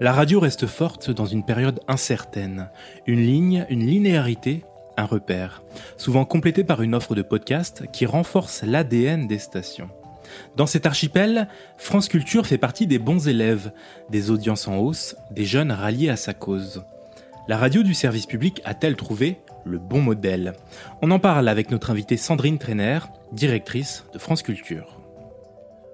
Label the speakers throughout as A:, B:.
A: La radio reste forte dans une période incertaine. Une ligne, une linéarité, un repère, souvent complété par une offre de podcast qui renforce l'ADN des stations. Dans cet archipel, France Culture fait partie des bons élèves, des audiences en hausse, des jeunes ralliés à sa cause. La radio du service public a-t-elle trouvé le bon modèle? On en parle avec notre invitée Sandrine Trainer, directrice de France Culture.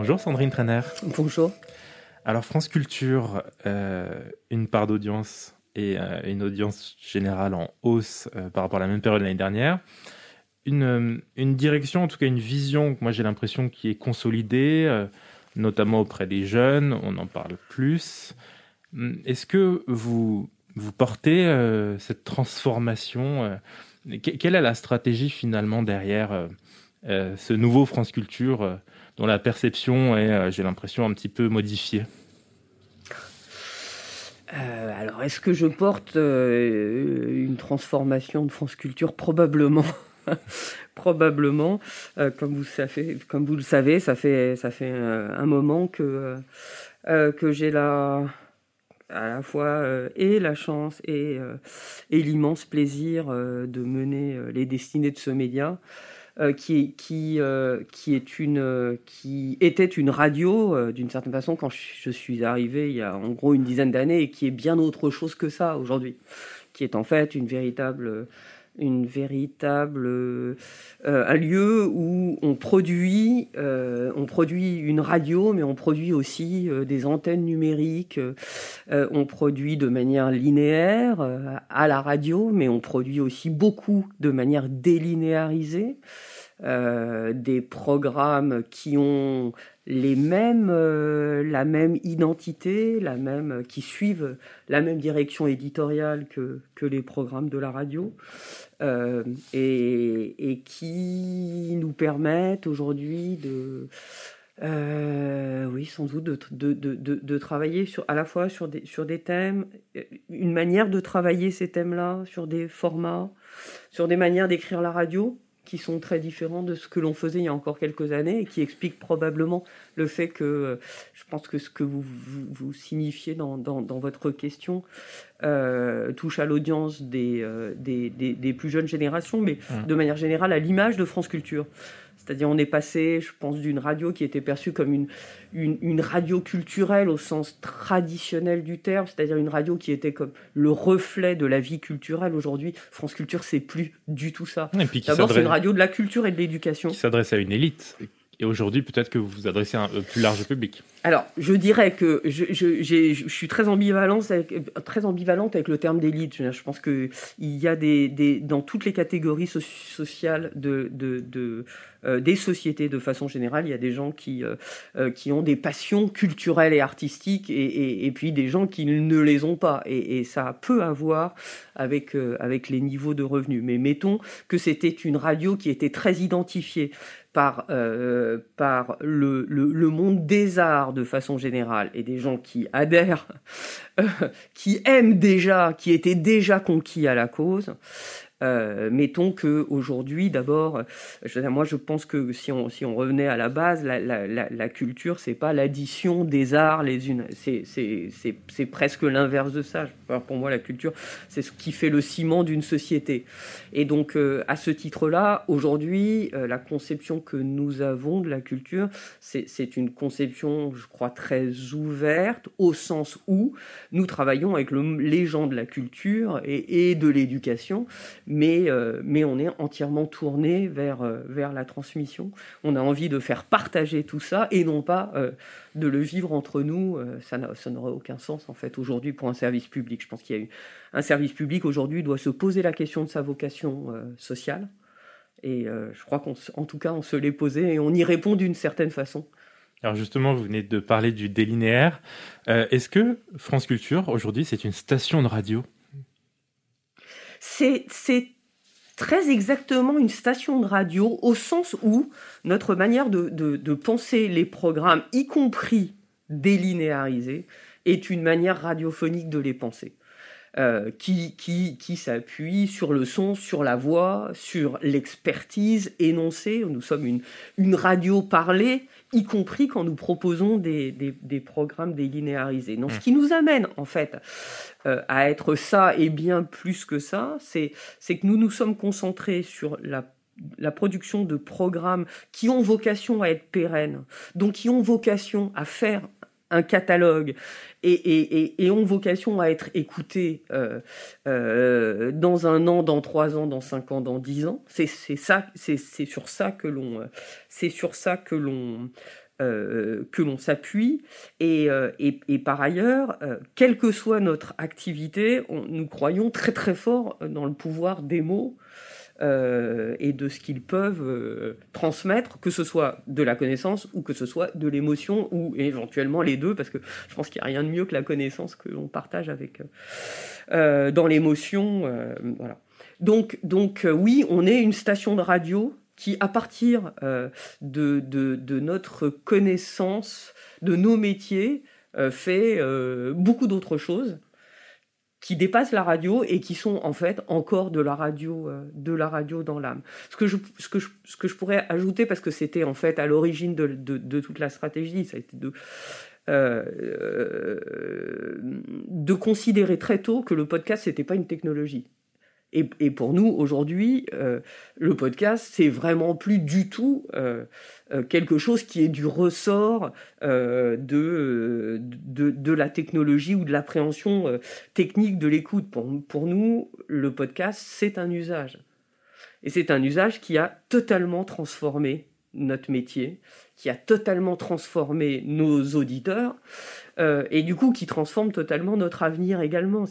A: Bonjour Sandrine Trainer.
B: Bonjour.
A: Alors France Culture, euh, une part d'audience et euh, une audience générale en hausse euh, par rapport à la même période l'année dernière. Une, une, direction, en tout cas une vision, moi j'ai l'impression qui est consolidée, notamment auprès des jeunes, on en parle plus. Est-ce que vous, vous portez cette transformation Quelle est la stratégie finalement derrière ce nouveau France Culture dont la perception est, euh, j'ai l'impression, un petit peu modifiée
B: euh, alors, est-ce que je porte euh, une transformation de France Culture? Probablement. Probablement. comme, vous le savez, ça fait, ça fait un moment que, que j'ai la, à la fois et la chance et, et l'immense plaisir de mener les destinées de ce média. Euh, qui, euh, qui, est une, qui était une radio, euh, d'une certaine façon, quand je suis arrivé il y a en gros une dizaine d'années, et qui est bien autre chose que ça aujourd'hui, qui est en fait une véritable une véritable un lieu où on produit on produit une radio mais on produit aussi des antennes numériques. On produit de manière linéaire à la radio mais on produit aussi beaucoup de manière délinéarisée. Euh, des programmes qui ont les mêmes, euh, la même identité, la même, qui suivent la même direction éditoriale que, que les programmes de la radio, euh, et, et, qui nous permettent aujourd'hui de, oui, sans doute de, de, de, de, travailler sur, à la fois sur des, sur des thèmes, une manière de travailler ces thèmes-là, sur des formats, sur des manières d'écrire la radio, qui sont très différents de ce que l'on faisait il y a encore quelques années et qui expliquent probablement le fait que euh, je pense que ce que vous, vous, signifiez dans, dans, votre question euh, touche à l'audience des, euh, des, des, des, plus jeunes générations, mais mmh. de manière générale à l'image de France Culture. C'est-à-dire, on est passé, je pense, d'une radio qui était perçue comme une, une, radio culturelle au sens traditionnel du terme, c'est-à-dire une radio qui était comme le reflet de la vie culturelle. Aujourd'hui, France Culture, c'est plus du tout ça. D'abord, c'est une radio de la culture et de l'éducation.
A: Qui s'adresse à une élite et aujourd'hui, peut-être que vous vous adressez à un plus large public.
B: Alors, je dirais que je, je, je suis très ambivalente, avec, le terme d'élite. Je pense qu'il y a des, des, dans toutes les catégories sociales de, de, de euh, des sociétés de façon générale, il y a des gens qui, euh, euh, qui ont des passions culturelles et artistiques et, et, et, puis des gens qui ne les ont pas. Et, ça peut avoir avec, avec les niveaux de revenus. Mais mettons que c'était une radio qui était très identifiée par, euh, le, monde des arts de façon générale et des gens qui adhèrent, euh, qui aiment déjà, qui étaient déjà conquis à la cause, euh, mettons que aujourd'hui, d'abord, moi je pense que si on, si on revenait à la base, la, la, la, la culture, c'est pas l'addition des arts les unes, c'est presque l'inverse de ça. Alors pour moi, la culture, c'est ce qui fait le ciment d'une société. Et donc, euh, à ce titre-là, aujourd'hui, euh, la conception que nous avons de la culture, c'est une conception, je crois, très ouverte, au sens où nous travaillons avec le, les gens de la culture et de l'éducation mais, mais on est entièrement tourné vers, vers la transmission. On a envie de faire partager tout ça et non pas de le vivre entre nous. ça n'aurait aucun sens en fait aujourd'hui pour un service public. Je pense qu'il y a eu un service public aujourd'hui doit se poser la question de sa vocation sociale. Et je crois qu'en tout cas, on se l'est posé et on y répond d'une certaine façon.
A: Alors justement, vous venez de parler du délinéaire. Euh, est-ce que France Culture, aujourd'hui, c'est une station de radio?
B: C'est très exactement une station de radio au sens où notre manière de, penser les programmes, y compris délinéarisés, est une manière radiophonique de les penser. Euh, qui, s'appuie sur le son, sur la voix, sur l'expertise énoncée. Nous sommes une radio parlée y compris quand nous proposons des, des, programmes délinéarisés. Donc, ce mmh. qui nous amène, en fait, euh, à être ça et bien plus que ça, c'est que nous nous sommes concentrés sur la la production de programmes qui ont vocation à être pérennes, donc qui ont vocation à faire un catalogue. Et, ont vocation à être écoutés euh, euh, dans un an, dans trois ans, dans cinq ans, dans dix ans. C'est sur ça que l'on, euh, s'appuie. Et, et, par ailleurs, quelle que soit notre activité, nous croyons très très fort dans le pouvoir des mots euh, et de ce qu'ils peuvent euh, transmettre, que ce soit de la connaissance ou que ce soit de l'émotion ou éventuellement les deux, parce que je pense qu'il n'y a rien de mieux que la connaissance que l'on partage avec euh, dans l'émotion. voilà. Donc, donc oui, on est une station de radio qui, à partir de, notre connaissance de nos métiers, fait beaucoup d'autres choses qui dépassent la radio et qui sont en fait encore de la radio, euh, de la radio dans l'âme. Ce que je, ce que je, ce que je pourrais ajouter parce que c'était en fait à l'origine de, de, de, toute la stratégie, ça a été de euh, euh de considérer très tôt que le podcast c'était pas une technologie. Et, pour nous, aujourd'hui, euh, le podcast, c'est vraiment plus du tout quelque chose qui est du ressort de, de, la technologie ou de l'appréhension technique de l'écoute. Pour, pour nous, le podcast, c'est un usage. Et c'est un usage qui a totalement transformé notre métier, qui a totalement transformé nos auditeurs euh, et du coup qui transforme totalement notre avenir également.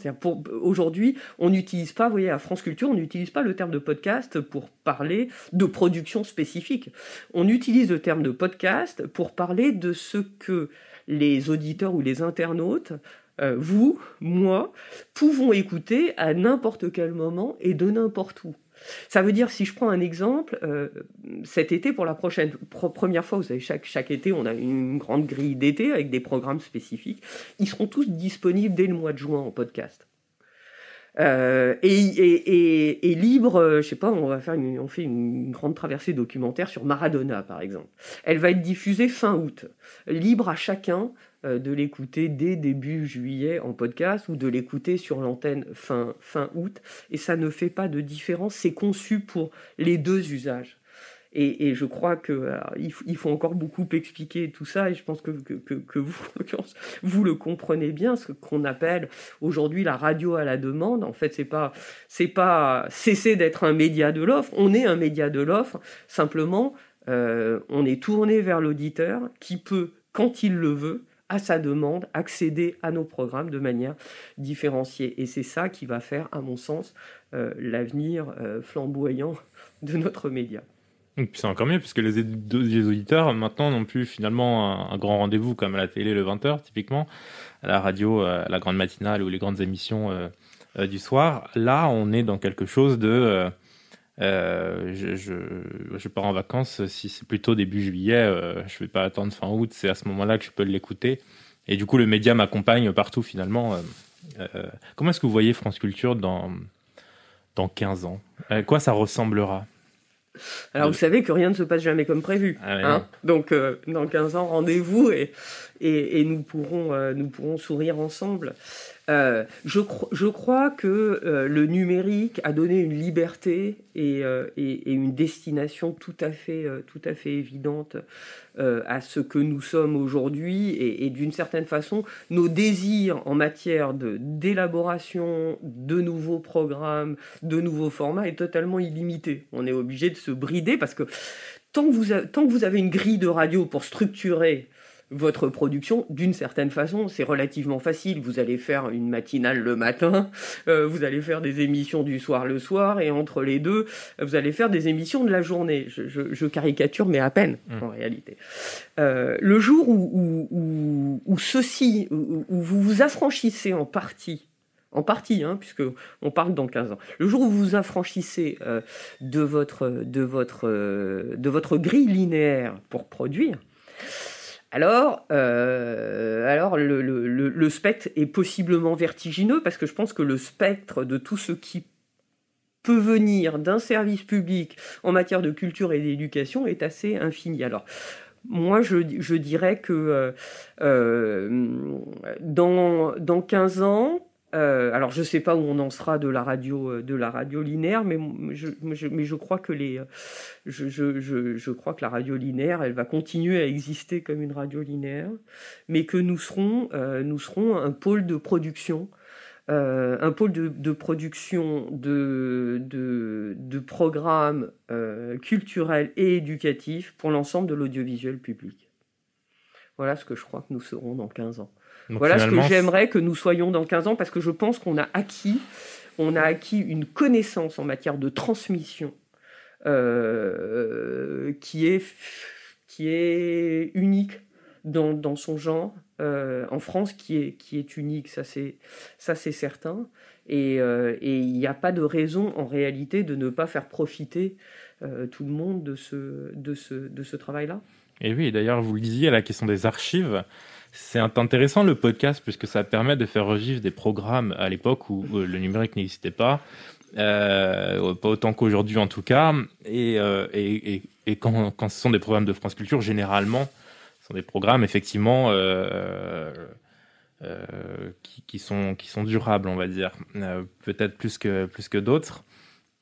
B: Aujourd'hui, on n'utilise pas, vous voyez, à France Culture, on n'utilise pas le terme de podcast pour parler de production spécifique. On utilise le terme de podcast pour parler de ce que les auditeurs ou les internautes euh, vous, moi, pouvons écouter à n'importe quel moment et de n'importe où. Ça veut dire, si je prends un exemple, euh, cet été, pour la prochaine, première fois, vous savez, chaque, chaque été, on a une grande grille d'été avec des programmes spécifiques. Ils seront tous disponibles dès le mois de juin en podcast. Euh, et, et, et, libre, euh, je sais pas, on va faire on fait une grande traversée documentaire sur Maradona, par exemple. Elle va être diffusée fin août. Libre à chacun de l'écouter dès début juillet en podcast ou de l'écouter sur l'antenne fin, fin août. Et ça ne fait pas de différence. C'est conçu pour les deux usages. Et, je crois que il, faut encore beaucoup expliquer tout ça, et je pense que, que, vous, vous le comprenez bien, ce qu'on appelle aujourd'hui la radio à la demande. En fait, c'est pas c'est pas cesser d'être un média de l'offre. On est un média de l'offre. Simplement, euh, on est tourné vers l'auditeur qui peut, quand il le veut, à sa demande, accéder à nos programmes de manière différenciée. Et c'est ça qui va faire, à mon sens, euh, l'avenir euh, flamboyant de notre média.
A: C'est encore mieux, puisque les, auditeurs, maintenant, n'ont plus finalement un, grand rendez-vous comme à la télé le 20h, typiquement, à la radio, à la grande matinale ou les grandes émissions euh, du soir. Là, on est dans quelque chose de euh, je, je, je, pars en vacances, si c'est plutôt début juillet, euh, je vais pas attendre fin août, c'est à ce moment-là que je peux l'écouter. Et du coup, le média m'accompagne partout finalement. Euh, euh comment est-ce que vous voyez France Culture dans, dans 15 ans? À quoi ça ressemblera?
B: Alors, vous savez que rien ne se passe jamais comme prévu. Ah hein Donc, euh, dans 15 ans, rendez-vous et, et, et, nous, pourrons, nous pourrons sourire ensemble. Euh, je, crois que euh, le numérique a donné une liberté et, euh, une destination tout à fait, tout à fait évidente à ce que nous sommes aujourd'hui et, d'une certaine façon, nos désirs en matière d'élaboration de, nouveaux programmes, de nouveaux formats est totalement illimité. On est obligé de se brider parce que tant tant que vous avez une grille de radio pour structurer votre production, d'une certaine façon, c'est relativement facile. Vous allez faire une matinale le matin, euh, vous allez faire des émissions du soir le soir, et entre les deux, vous allez faire des émissions de la journée. Je, caricature, mais à peine, mmh. en réalité. Euh, le jour où, où, ceci, où, vous vous affranchissez en partie en partie, hein, puisque on parle dans 15 ans. Le jour où vous vous affranchissez euh, de votre de votre de votre grille linéaire pour produire, alors, euh, le, spectre est possiblement vertigineux parce que je pense que le spectre de tout ce qui peut venir d'un service public en matière de culture et d'éducation est assez infini. Alors, moi, je, je dirais que euh, euh dans, dans 15 ans, euh, alors je sais pas où on en sera de la radio euh, de la radio linéaire, mais je, crois que la radio linéaire elle va continuer à exister comme une radio linéaire, mais que nous serons euh, un pôle de production un pôle de, production de programmes culturels et éducatifs pour l'ensemble de l'audiovisuel public. Voilà ce que je crois que nous serons dans 15 ans voilà ce que j'aimerais que nous soyons dans 15 ans parce que je pense qu'on a acquis, on a acquis une connaissance en matière de transmission euh, qui, est, qui est unique dans, dans son genre. Euh, en France, qui est, qui est unique, ça c'est, ça c'est certain. Et euh, il n'y a pas de raison en réalité de ne pas faire profiter tout le monde de ce, de ce, de ce travail-là.
A: Et oui, d'ailleurs, vous le disiez, la question des archives, c'est intéressant le podcast puisque ça permet de faire revivre des programmes à l'époque où, le numérique n'existait pas, euh, pas autant qu'aujourd'hui en tout cas. Et, euh, et, et, et quand, quand, ce sont des programmes de France Culture, généralement, ce sont des programmes effectivement euh, qui, qui, sont, qui sont durables, on va dire, peut-être plus que, plus que d'autres.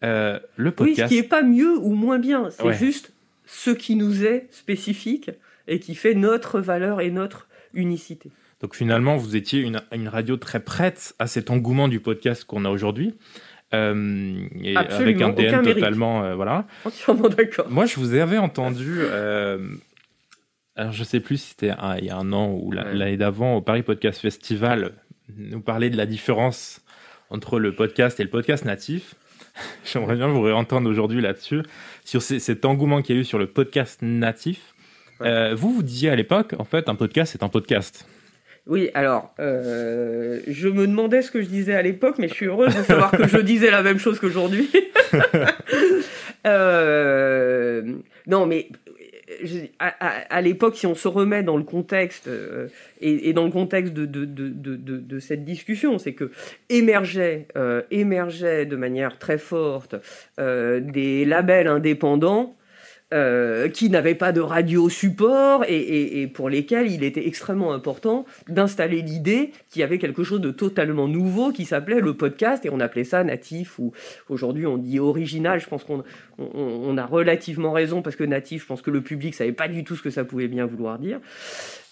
B: Le podcast. Oui, ce qui n'est pas mieux ou moins bien, c'est juste ce qui nous est spécifique et qui fait notre valeur et notre unicité.
A: Donc finalement, vous étiez une, une radio très prête à cet engouement du podcast qu'on a aujourd'hui. Euh, et avec un DN totalement euh, voilà.
B: Entièrement d'accord.
A: Moi, je vous avais entendu. Euh, alors, je sais plus si c'était il y a un an ou l'année d'avant au Paris Podcast Festival, nous parler de la différence entre le podcast et le podcast natif. J'aimerais bien vous réentendre aujourd'hui là-dessus sur cet engouement qu'il y a eu sur le podcast natif. Euh, vous, vous disiez à l'époque, en fait, un podcast, c'est un podcast.
B: Oui, alors, euh, je me demandais ce que je disais à l'époque, mais je suis heureuse de savoir que je disais la même chose qu'aujourd'hui. euh, non, mais à, à, l'époque, si on se remet dans le contexte euh, et, et, dans le contexte de, de, de, de cette discussion, c'est que émergeait, euh, émergeait de manière très forte des labels indépendants euh, qui n'avaient pas de radio support et, pour lesquels il était extrêmement important d'installer l'idée qu'il y avait quelque chose de totalement nouveau qui s'appelait le podcast et on appelait ça natif ou aujourd'hui on dit original. Je pense qu'on on, on, a relativement raison parce que natif, je pense que le public savait pas du tout ce que ça pouvait bien vouloir dire.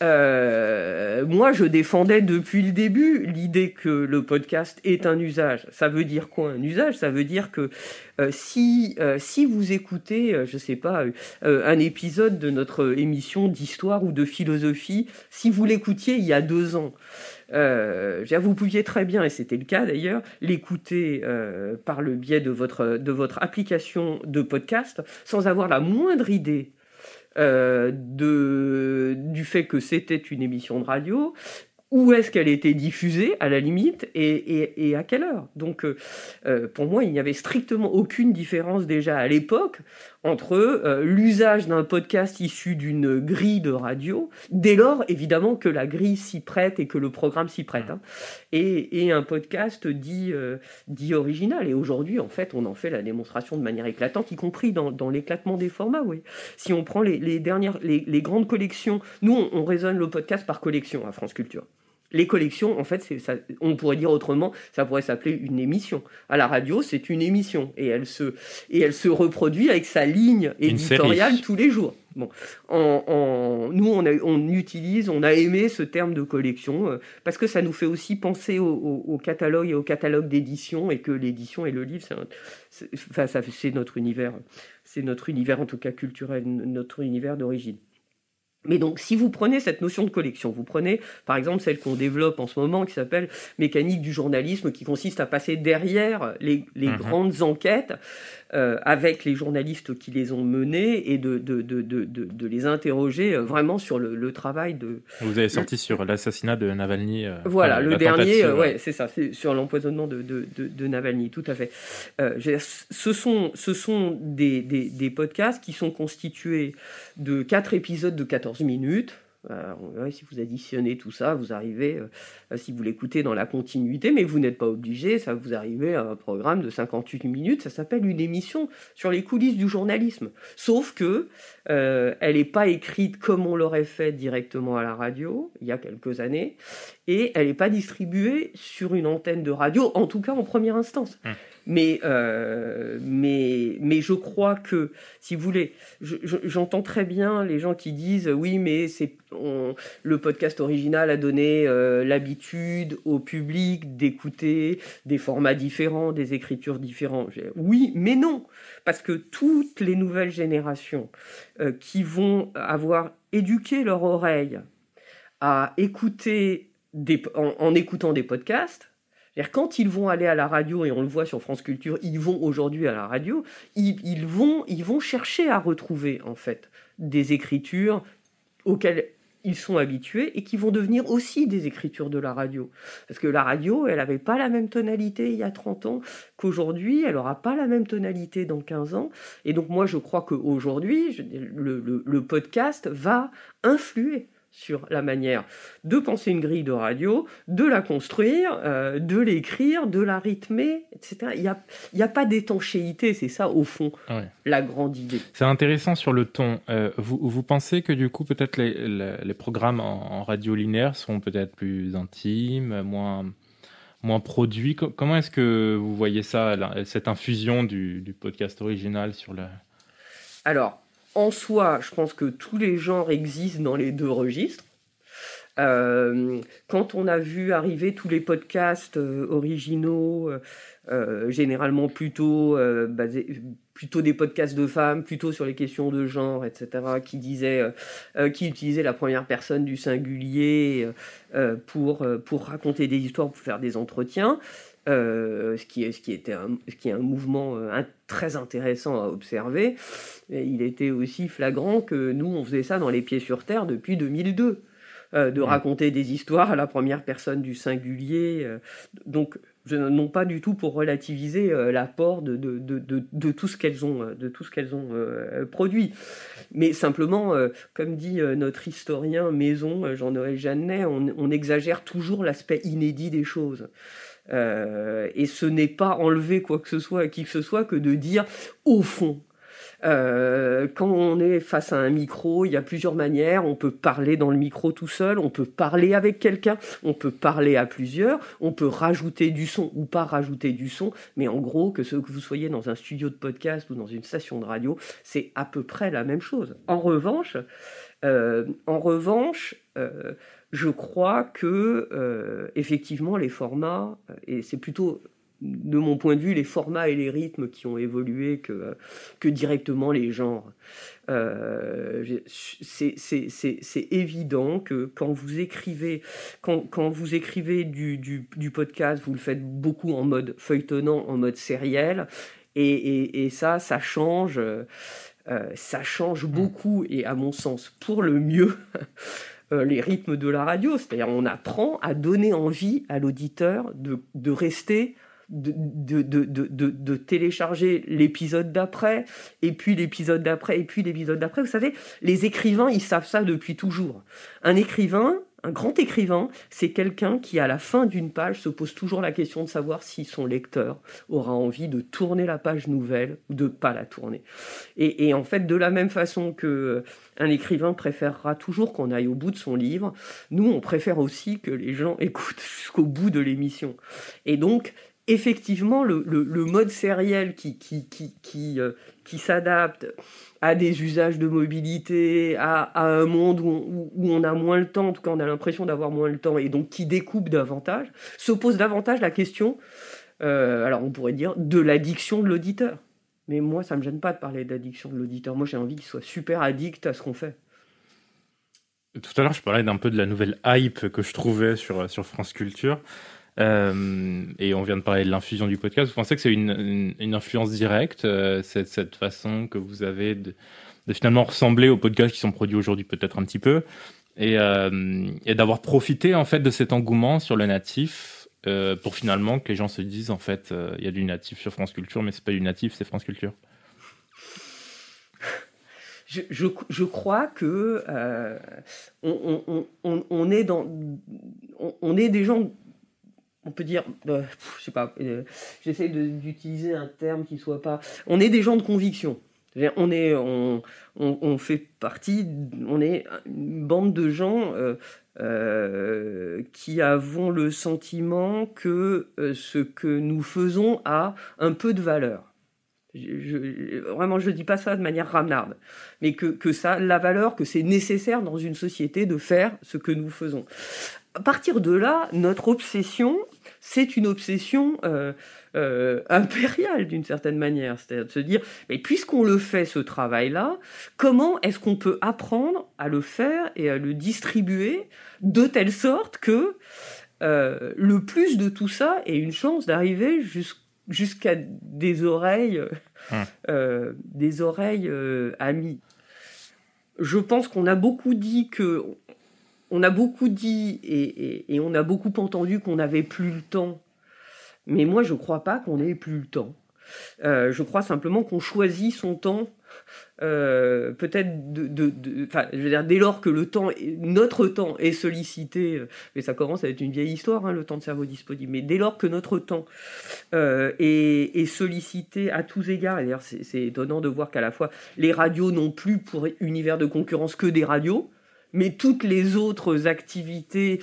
B: Euh, moi, je défendais depuis le début l'idée que le podcast est un usage. Ça veut dire quoi un usage? Ça veut dire que euh, si si vous écoutez, je sais pas, un épisode de notre émission d'histoire ou de philosophie, si vous l'écoutiez il y a deux ans, vous pouviez très bien, et c'était le cas d'ailleurs, l'écouter par le biais de votre de votre application de podcast sans avoir la moindre idée euh, de, du fait que c'était une émission de radio, où est-ce qu'elle était diffusée à la limite et, à quelle heure. Donc euh, euh, pour moi, il n'y avait strictement aucune différence déjà à l'époque entre euh, l'usage d'un podcast issu d'une grille de radio, dès lors évidemment que la grille s'y prête et que le programme s'y prête, hein, et, et, un podcast dit, euh, dit original. Et aujourd'hui, en fait, on en fait la démonstration de manière éclatante, y compris dans, dans l'éclatement des formats. Oui. Si on prend les, les dernières, les, les, grandes collections, nous, on, on raisonne le podcast par collection à France Culture Les collections, en fait, ça, on pourrait dire autrement, ça pourrait s'appeler une émission. À la radio, c'est une émission et elle se et elle se reproduit avec sa ligne éditoriale tous les jours. Bon, en, nous, on, on, utilise, on a aimé ce terme de collection euh, parce que ça nous fait aussi penser au, catalogue et au catalogue d'édition et que l'édition et le livre, c'est, enfin, c'est notre univers, c'est notre univers en tout cas culturel, notre univers d'origine. Mais donc, si vous prenez cette notion de collection, vous prenez par exemple celle qu'on développe en ce moment qui s'appelle mécanique du journalisme, qui consiste à passer derrière les, les mhm. grandes enquêtes euh, avec les journalistes qui les ont menées et de, de, de, de les interroger euh, vraiment sur le, le, travail de.
A: Vous avez sorti sur l'assassinat de Navalny.
B: Euh, voilà, le dernier, ouais, c'est ça, c'est sur l'empoisonnement de, de, Navalny, tout à fait. ce sont, ce sont des, des, des podcasts qui sont constitués de quatre épisodes de 14 minutes euh, si vous additionnez tout ça, vous arrivez, euh, si vous l'écoutez dans la continuité, mais vous n'êtes pas obligé, ça vous arrivez à un programme de 58 minutes, ça s'appelle une émission sur les coulisses du journalisme. Sauf que euh, elle n'est pas écrite comme on l'aurait fait directement à la radio, il y a quelques années, et elle n'est pas distribuée sur une antenne de radio, en tout cas en première instance. Hum. Mais, euh, mais, mais je crois que, si vous voulez, j'entends très bien les gens qui disent oui, mais c'est le podcast original a donné euh, l'habitude au public d'écouter des formats différents, des écritures différentes. Oui, mais non, parce que toutes les nouvelles générations euh, qui vont avoir éduqué leur oreille à écouter des, en écoutant des podcasts, quand ils vont aller à la radio, et on le voit sur France Culture, ils vont aujourd'hui à la radio, ils, vont, ils vont chercher à retrouver en fait des écritures auxquelles ils sont habitués et qui vont devenir aussi des écritures de la radio. Parce que la radio, elle n'avait pas la même tonalité il y a 30 ans qu'aujourd'hui, elle n'aura pas la même tonalité dans 15 ans. Et donc moi, je crois qu'aujourd'hui, le, le podcast va influer sur la manière de penser une grille de radio, de la construire, euh, de l'écrire, de la rythmer, etc. Il n'y a, y a pas d'étanchéité, c'est ça au fond la grande idée.
A: C'est intéressant sur le ton. Euh, vous, vous, pensez que du coup peut-être les, les, programmes en, radio linéaire sont peut-être plus intimes, moins, moins produits? Comment est-ce que vous voyez ça, cette infusion du, du podcast original sur le...
B: Alors, en soi, je pense que tous les genres existent dans les deux registres. Euh, quand on a vu arriver tous les podcasts euh, originaux, euh, généralement plutôt plutôt des podcasts de femmes, plutôt sur les questions de genre, etc., qui disaient, qui utilisaient la première personne du singulier pour pour raconter des histoires, pour faire des entretiens. Euh, ce, qui est, ce, qui était un, ce qui est un mouvement euh, très intéressant à observer. Et il était aussi flagrant que nous, on faisait ça dans Les Pieds sur Terre depuis 2002. Euh, de raconter des histoires à la première personne du singulier. donc, je, non pas du tout pour relativiser l'apport de, de, de, de, tout ce qu'elles ont, de tout ce qu'elles ont produit, mais simplement, comme dit notre historien maison Jean-Noël Jeannet, on, on exagère toujours l'aspect inédit des choses. Euh, et ce n'est pas enlever quoi que ce soit à qui que ce soit que de dire au fond. Euh, quand on est face à un micro, il y a plusieurs manières. On peut parler dans le micro tout seul, on peut parler avec quelqu'un, on peut parler à plusieurs, on peut rajouter du son ou pas rajouter du son. Mais en gros, que ce que vous soyez dans un studio de podcast ou dans une station de radio, c'est à peu près la même chose. En revanche, euh, en revanche, euh, je crois que effectivement les formats, et c'est plutôt de mon point de vue les formats et les rythmes qui ont évolué que, que directement les genres. Euh, c'est évident que quand vous écrivez, quand, quand vous écrivez du, du, du, podcast, vous le faites beaucoup en mode feuilletonnant, en mode sériel, et, et, et ça, ça change. ça change beaucoup et à mon sens pour le mieux euh, les rythmes de la radio. C'est-à-dire on apprend à donner envie à l'auditeur de, de rester de, de, de, de, télécharger l'épisode d'après, et puis l'épisode d'après, et puis l'épisode d'après. Vous savez, les écrivains, ils savent ça depuis toujours. Un écrivain, Un grand écrivain, c'est quelqu'un qui, à la fin d'une page, se pose toujours la question de savoir si son lecteur aura envie de tourner la page nouvelle ou de pas la tourner. Et, en fait, de la même façon que euh, un écrivain préférera toujours qu'on aille au bout de son livre, nous, on préfère aussi que les gens écoutent jusqu'au bout de l'émission. Et donc, effectivement, le, mode sériel qui, qui, qui, qui, euh, qui s'adapte à des usages de mobilité, à, un monde où, on a moins le temps, en tout cas on a l'impression d'avoir moins le temps, et donc qui découpe davantage, se pose davantage la question, euh, alors on pourrait dire, de l'addiction de l'auditeur. Mais moi, ça ne me gêne pas de parler d'addiction de l'auditeur. Moi, j'ai envie qu'il soit super addict à ce qu'on fait.
A: Tout à l'heure, je parlais d'un peu de la nouvelle hype que je trouvais sur, sur France Culture. Euh, et on vient de parler de l'infusion du podcast. Vous pensez que c'est une, influence directe, euh, cette, façon que vous avez de, finalement ressembler aux podcasts qui sont produits aujourd'hui, peut-être un petit peu, et, euh, d'avoir profité en fait de cet engouement sur le natif pour finalement que les gens se disent en fait, il y a du natif sur France Culture, mais c'est pas du natif, c'est France Culture.
B: Je, crois que on, est dans, on, est des gens on peut dire, euh, je sais pas, euh, j'essaie d'utiliser un terme qui soit pas. On est des gens de conviction. On est, on, on, fait partie, on est une bande de gens euh, qui avons le sentiment que ce que nous faisons a un peu de valeur. Vraiment, je ne dis pas ça de manière ramnarde, mais que, que ça, la valeur, que c'est nécessaire dans une société de faire ce que nous faisons. À partir de là, notre obsession, c'est une obsession euh, euh, impériale d'une certaine manière. C'est-à-dire de se dire, mais puisqu'on le fait ce travail-là, comment est-ce qu'on peut apprendre à le faire et à le distribuer de telle sorte que euh, le plus de tout ça ait une chance d'arriver jusqu'à des oreilles, hum. des oreilles amies. Je pense qu'on a beaucoup dit que on a beaucoup dit et, on a beaucoup entendu qu'on n'avait plus le temps. Mais moi, je ne crois pas qu'on ait plus le temps. Euh, je crois simplement qu'on choisit son temps, euh, peut-être dès lors que le temps, notre temps est sollicité, euh, mais ça commence à être une vieille histoire, hein, le temps de cerveau disponible, mais dès lors que notre temps est, est, sollicité à tous égards, et d'ailleurs c'est étonnant de voir qu'à la fois les radios n'ont plus pour univers de concurrence que des radios, mais toutes les autres activités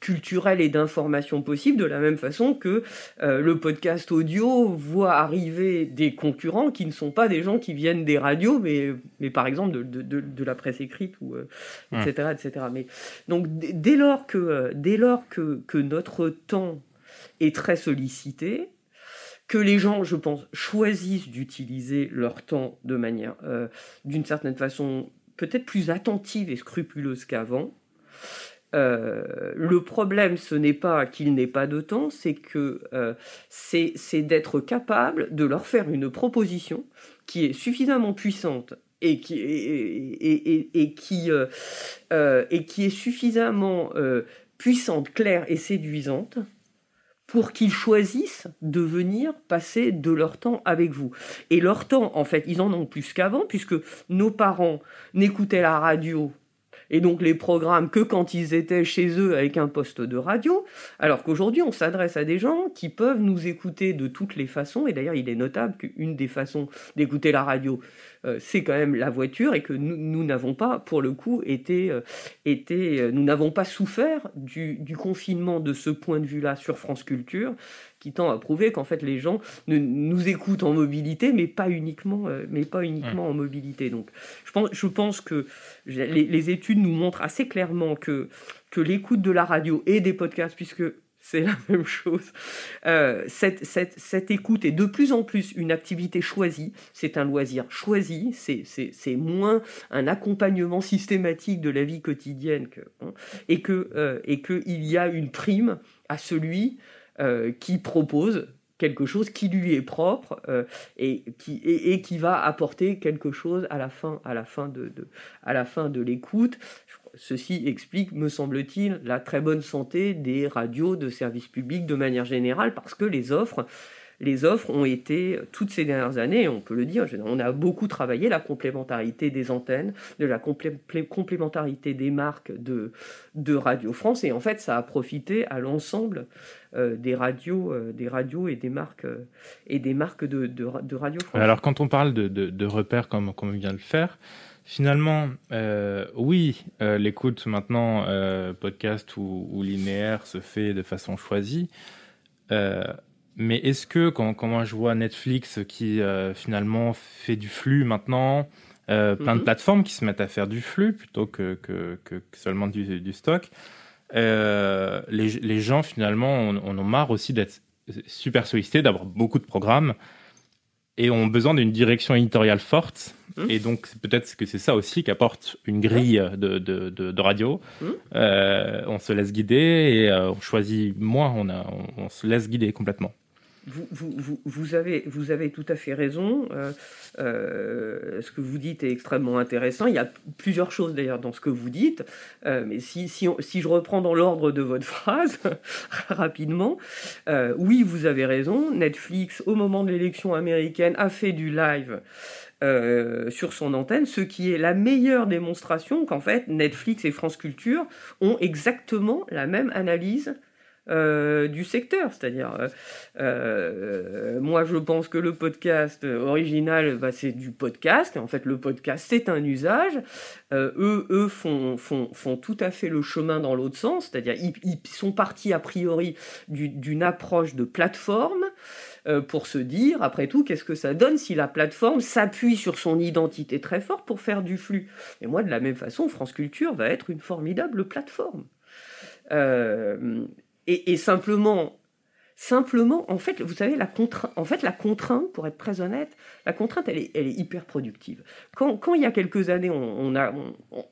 B: culturelles et d'information possibles, de la même façon que euh, le podcast audio voit arriver des concurrents qui ne sont pas des gens qui viennent des radios, mais, mais par exemple de, de, de, la presse écrite, ou, etc., euh, etc. Mais, donc dès lors, que, euh, dès lors que, que notre temps est très sollicité, que les gens, je pense, choisissent d'utiliser leur temps de manière, d'une certaine façon, peut-être plus attentive et scrupuleuse qu'avant. Euh, le problème, ce n'est pas qu'il n'ait pas de temps, c'est que euh, c'est d'être capable de leur faire une proposition qui est suffisamment puissante et qui, euh, est suffisamment puissante, claire et séduisante pour qu'ils choisissent de venir passer de leur temps avec vous. Et leur temps, en fait, ils en ont plus qu'avant, puisque nos parents n'écoutaient la radio et donc les programmes que quand ils étaient chez eux avec un poste de radio, alors qu'aujourd'hui on s'adresse à des gens qui peuvent nous écouter de toutes les façons, et d'ailleurs il est notable qu'une des façons d'écouter la radio, c'est quand même la voiture, et que nous n'avons pas, pour le coup, été, euh, été euh, nous n'avons pas souffert du, du confinement de ce point de vue-là sur France Culture, qui tend à prouver qu'en fait les gens ne, nous écoutent en mobilité, mais pas uniquement, euh, mais pas uniquement en mobilité. Donc, je pense, je pense que les, études nous montrent assez clairement que que l'écoute de la radio et des podcasts, puisque c'est la même chose. Euh, cette, écoute est de plus en plus une activité choisie, c'est un loisir choisi, c'est moins un accompagnement systématique de la vie quotidienne, hein, et qu'il euh, y a une prime à celui euh, qui propose quelque chose qui lui est propre euh, et, qui, et, qui va apporter quelque chose à la fin, à la fin de, à la fin de l'écoute. Ceci explique, me semble-t-il, la très bonne santé des radios de service public de manière générale, parce que les offres les offres ont été, toutes ces dernières années, on peut le dire, on a beaucoup travaillé la complémentarité des antennes, de la complémentarité des marques de, Radio France, et en fait, ça a profité à l'ensemble euh, des radios, euh, des radios et des marques euh, et des marques de, Radio France.
A: Alors, quand on parle de, repères comme, on vient de le faire, finalement, oui, l'écoute maintenant, podcast ou, linéaire, se fait de façon choisie. Mais est-ce que quand, quand, moi je vois Netflix qui euh, finalement fait du flux maintenant, euh, plein de mhm. plateformes qui se mettent à faire du flux plutôt que, que, que seulement du, du stock, euh, les, les, gens finalement on, on ont marre aussi d'être super sollicités, d'avoir beaucoup de programmes et ont besoin d'une direction éditoriale forte. Mhm. Et donc peut-être que c'est ça aussi qu'apporte une grille de, de, de, de radio. Mhm. On se laisse guider et on choisit moins, on, a, on, on se laisse guider complètement
B: vous, avez, tout à fait raison. Euh, euh, ce que vous dites est extrêmement intéressant. Il y a plusieurs choses d'ailleurs dans ce que vous dites. Euh, mais si, je reprends dans l'ordre de votre phrase, rapidement, oui, vous avez raison. Netflix, au moment de l'élection américaine, a fait du live. sur son antenne, ce qui est la meilleure démonstration qu'en fait Netflix et France Culture ont exactement la même analyse euh, du secteur. C'est-à-dire, euh, euh, moi, je pense que le podcast original, bah, c'est du podcast. En fait, le podcast, c'est un usage. eux, eux font, tout à fait le chemin dans l'autre sens. C'est-à-dire, ils, sont partis a priori d'une approche de plateforme pour se dire, après tout, qu'est-ce que ça donne si la plateforme s'appuie sur son identité très forte pour faire du flux? Et moi, de la même façon, France Culture va être une formidable plateforme. Et, simplement, simplement, en fait, vous savez, la contrainte, en fait, la contrainte, pour être très honnête, la contrainte, elle est, elle est hyper productive. Quand, quand il y a quelques années, on, a,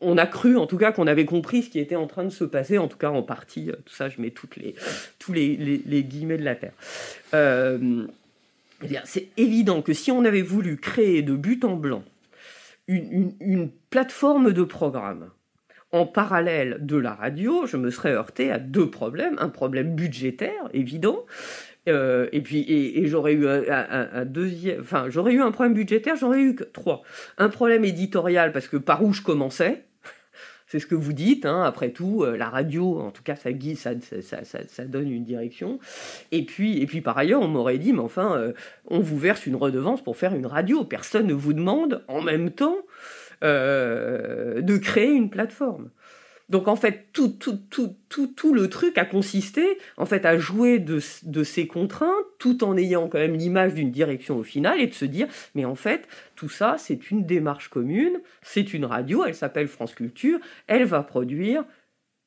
B: on, a cru, en tout cas, qu'on avait compris ce qui était en train de se passer, en tout cas en partie, euh, tout ça, je mets toutes les, tous les, les, guillemets de la terre. Euh, eh c'est évident que si on avait voulu créer de but en blanc une, plateforme de programme en parallèle de la radio, je me serais heurté à deux problèmes. Un problème budgétaire, évident, euh, et puis et, j'aurais eu un, deuxième, enfin j'aurais eu un problème budgétaire, j'aurais eu trois. Un problème éditorial parce que par où je commençais, c'est ce que vous dites. Hein, après tout, euh, la radio, en tout cas, ça guide, ça, ça, donne une direction. Et puis et puis par ailleurs, on m'aurait dit, mais enfin, euh, on vous verse une redevance pour faire une radio. Personne ne vous demande en même temps euh, de créer une plateforme. Donc en fait, tout, tout, tout, tout, tout le truc a consisté en fait à jouer de, de ces contraintes tout en ayant quand même l'image d'une direction au final et de se dire mais en fait tout ça c'est une démarche commune, c'est une radio, elle s'appelle France Culture, elle va produire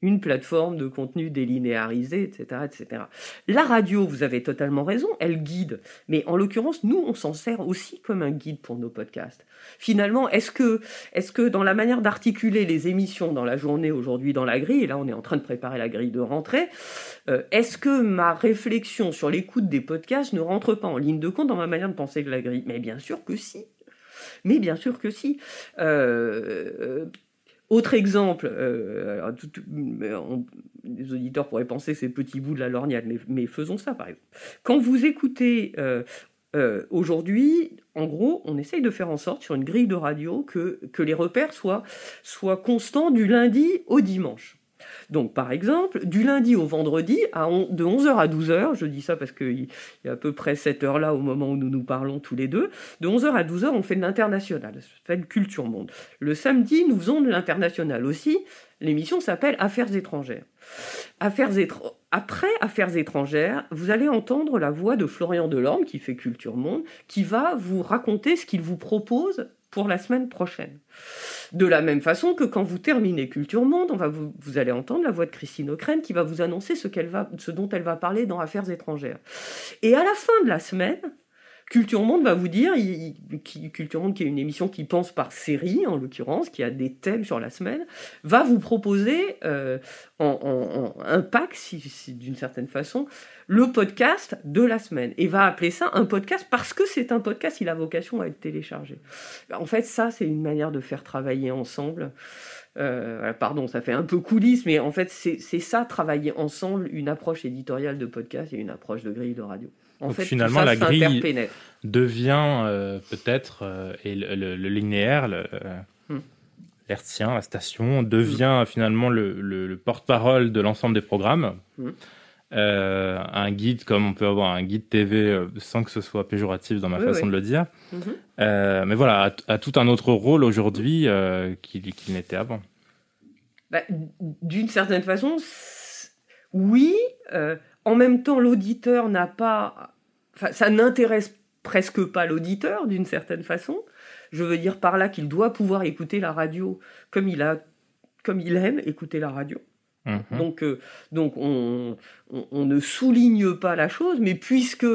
B: une plateforme de contenu délinéarisé, etc., etc. La radio, vous avez totalement raison, elle guide. Mais en l'occurrence, nous, on s'en sert aussi comme un guide pour nos podcasts. Finalement, est-ce que, est-ce que dans la manière d'articuler les émissions dans la journée aujourd'hui dans la grille, et là on est en train de préparer la grille de rentrée, euh, est-ce que ma réflexion sur l'écoute des podcasts ne rentre pas en ligne de compte dans ma manière de penser de la grille? Mais bien sûr que si. Mais bien sûr que si. Euh, autre exemple, euh, les auditeurs pourraient penser que c'est petit bout de la lorgnade, mais, faisons ça par exemple. Quand vous écoutez euh, euh, aujourd'hui, en gros, on essaye de faire en sorte sur une grille de radio que, les repères soient constants du lundi au dimanche. Donc, par exemple, du lundi au vendredi, de 11h à 12h, je dis ça parce qu'il y a à peu près cette heure-là au moment où nous nous parlons tous les deux, de 11h à 12h, on fait de l'international, ça fait de culture monde. Le samedi, nous faisons de l'international aussi. L'émission s'appelle Affaires étrangères. Après Affaires étrangères, vous allez entendre la voix de Florian Delorme, qui fait Culture Monde, qui va vous raconter ce qu'il vous propose pour la semaine prochaine. De la même façon que quand vous terminez Culture Monde, on va vous, allez entendre la voix de Christine O'Crane qui va vous annoncer ce, va, ce dont elle va parler dans Affaires étrangères. Et à la fin de la semaine, Culture Monde va vous dire, Culture Monde qui est une émission qui pense par série en l'occurrence, qui a des thèmes sur la semaine, va vous proposer euh, en, un pack, d'une certaine façon, le podcast de la semaine et va appeler ça un podcast parce que c'est un podcast, il a vocation à être téléchargé. En fait, ça c'est une manière de faire travailler ensemble. Euh, pardon, ça fait un peu coulisses, mais en fait c'est ça, travailler ensemble une approche éditoriale de podcast et une approche de grille de radio. En
A: Donc
B: fait,
A: finalement,
B: ça
A: la grille- devient euh, peut-être euh, et le, le- le linéaire, le, euh,
B: Hmm.
A: l'hertzien, la station devient finalement le, le- le porte-parole de l'ensemble des programmes.
B: Hmm.
A: Euh, un guide comme on peut avoir un guide TV sans que ce soit péjoratif dans ma
B: Oui,
A: façon
B: oui.
A: de le dire.
B: Mhm.
A: Euh, mais voilà, a, a tout un autre rôle aujourd'hui euh, qu'il qu'il n'était avant.
B: Bah, D'une certaine façon, oui. Euh, en même temps, l'auditeur n'a pas. Enfin, ça n'intéresse presque pas l'auditeur, d'une certaine façon. Je veux dire par là qu'il doit pouvoir écouter la radio comme il, a, comme il aime écouter la radio.
A: Mhm.
B: Donc, euh, donc on, on- on ne souligne pas la chose, mais puisque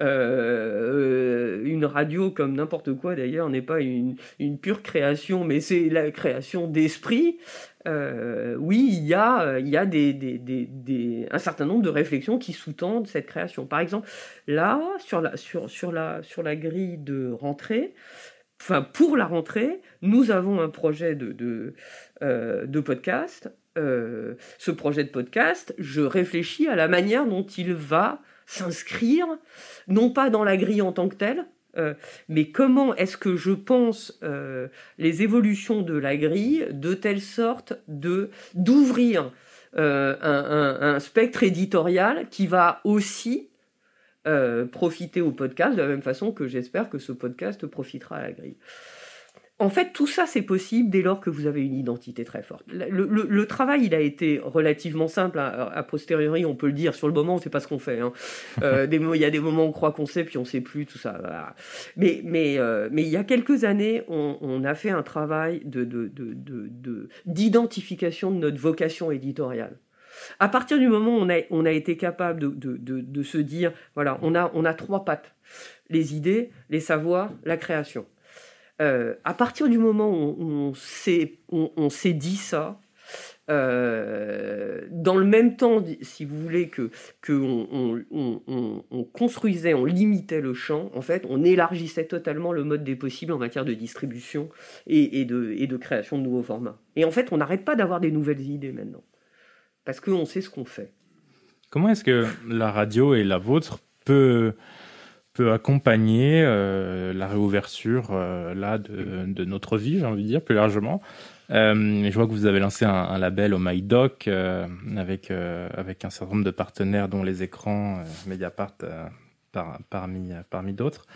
B: euh, une radio, comme n'importe quoi d'ailleurs, n'est pas une, une pure création, mais c'est la création d'esprit, euh, oui, il y a, un certain nombre de réflexions qui sous-tendent cette création. Par exemple, là, sur la, grille de rentrée, enfin pour la rentrée, nous avons un projet de, euh, podcast. Euh, ce projet de podcast, je réfléchis à la manière dont il va s'inscrire, non pas dans la grille en tant que telle, euh, mais comment est-ce que je pense euh, les évolutions de la grille de telle sorte d'ouvrir euh, un, spectre éditorial qui va aussi profiter au podcast de la même façon que j'espère que ce podcast profitera à la grille? En fait, tout ça, c'est possible dès lors que vous avez une identité très forte. Le, le- le travail, il a été relativement simple. A, posteriori, on peut le dire. Sur le moment, on ne sait pas ce qu'on fait. hein. Euh, des Il y a des moments où on croit qu'on sait, puis on ne sait plus, tout ça. voilà. Mais, mais, euh, mais il y a quelques années, on, on a fait un travail de- de- de- de- de- d'identification de, notre vocation éditoriale. À partir du moment où on a, on a été capable de, de- de- de se dire, voilà, on a, on a trois pattes. Les idées, les savoirs, la création. Euh, à partir du moment où on, s'est dit ça, euh, dans le même temps, si vous voulez, que, que on, on- on- on- on construisait, on limitait le champ, en fait, on élargissait totalement le mode des possibles en matière de distribution et de création de nouveaux formats. Et en fait, on n'arrête pas d'avoir des nouvelles idées maintenant, parce qu'on sait ce qu'on fait.
A: Comment est-ce que la radio et la vôtre peut, peut accompagner euh, la réouverture euh, là de, notre vie, j'ai envie de dire plus largement Euh, Je vois que vous avez lancé un, label au MyDoc avec, avec un certain nombre de partenaires, dont les écrans, Mediapart par- parmi, parmi d'autres.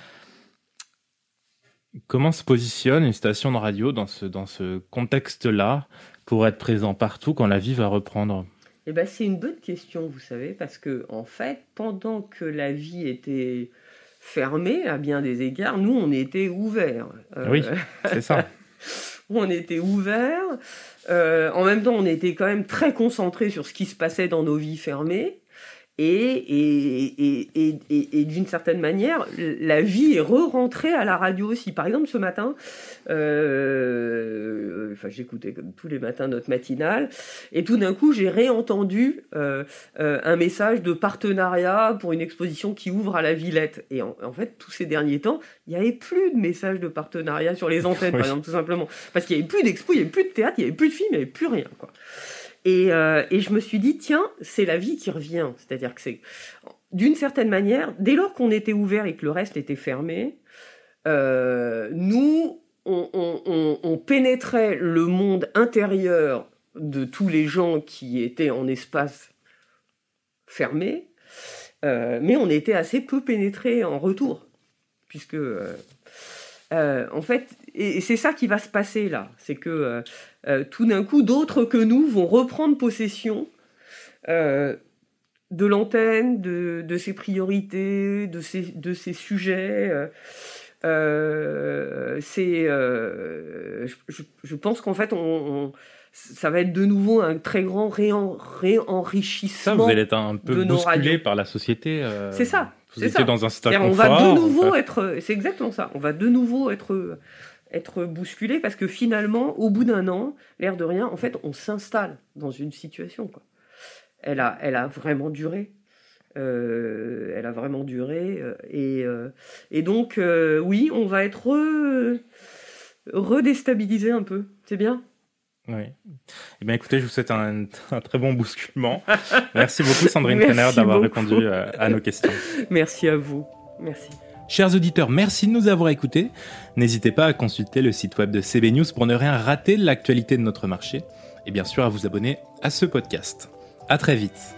A: Comment se positionne une station de radio dans ce, dans ce contexte-là pour être présent partout quand la vie va reprendre?
B: Eh ben, c'est une bonne question, vous savez, parce que en fait, pendant que la vie était fermée à bien des égards, nous, on était ouverts. Euh,
A: Oui. C'est ça.
B: on était ouverts. Euh, en même temps, on était quand même très concentrés sur ce qui se passait dans nos vies fermées. Et, et, et, et, et- et d'une certaine manière, la vie est re-rentrée à la radio aussi. Par exemple, ce matin, euh, enfin, j'écoutais comme tous les matins notre matinale, et tout d'un coup, j'ai réentendu euh, euh, un message de partenariat pour une exposition qui ouvre à la Villette. Et en, en fait, tous ces derniers temps, il n'y avait plus de messages de partenariat sur les antennes,
A: Oui.
B: par exemple, tout simplement. Parce qu'il n'y avait plus d'expo, il n'y avait plus de théâtre, il n'y avait plus de film, il n'y avait plus rien. Quoi. Et, euh, et je me suis dit, tiens, c'est la vie qui revient. C'est-à-dire que c'est, d'une certaine manière, dès lors qu'on était ouvert et que le reste était fermé, euh, nous, on, pénétrait le monde intérieur de tous les gens qui étaient en espace fermé, euh, mais on était assez peu pénétrés en retour, puisque en fait, et, c'est ça qui va se passer là, c'est que tout d'un coup, d'autres que nous vont reprendre possession euh, de l'antenne, de, de ses priorités, de ses, de ses sujets. euh, euh, c'est, euh, je, pense qu'en fait, on, on- ça va être de nouveau un très grand réen-
A: Ça,
B: réenrichissement.
A: vous allez être un peu bousculé par la société. euh,
B: C'est ça,
A: Vous étiez
B: ça.
A: dans un
B: C'est-à-dire, on va de nouveau être, c'est exactement ça, on va de nouveau être, être bousculé parce que finalement, au bout d'un an, l'air de rien, en fait, on s'installe dans une situation. Quoi. Elle, a, elle a vraiment duré. Euh, elle a vraiment duré. euh, et, euh, et donc, euh, oui, on va être re- redéstabilisé un peu. C'est bien?
A: Oui. Eh bien, écoutez, je vous souhaite un, très bon bousculement. Merci beaucoup, Sandrine Kenner, d'avoir répondu à nos questions.
B: Merci à vous. Merci.
A: Chers auditeurs, merci de nous avoir écoutés. N'hésitez pas à consulter le site web de CB News pour ne rien rater de l'actualité de notre marché et bien sûr à vous abonner à ce podcast. À très vite.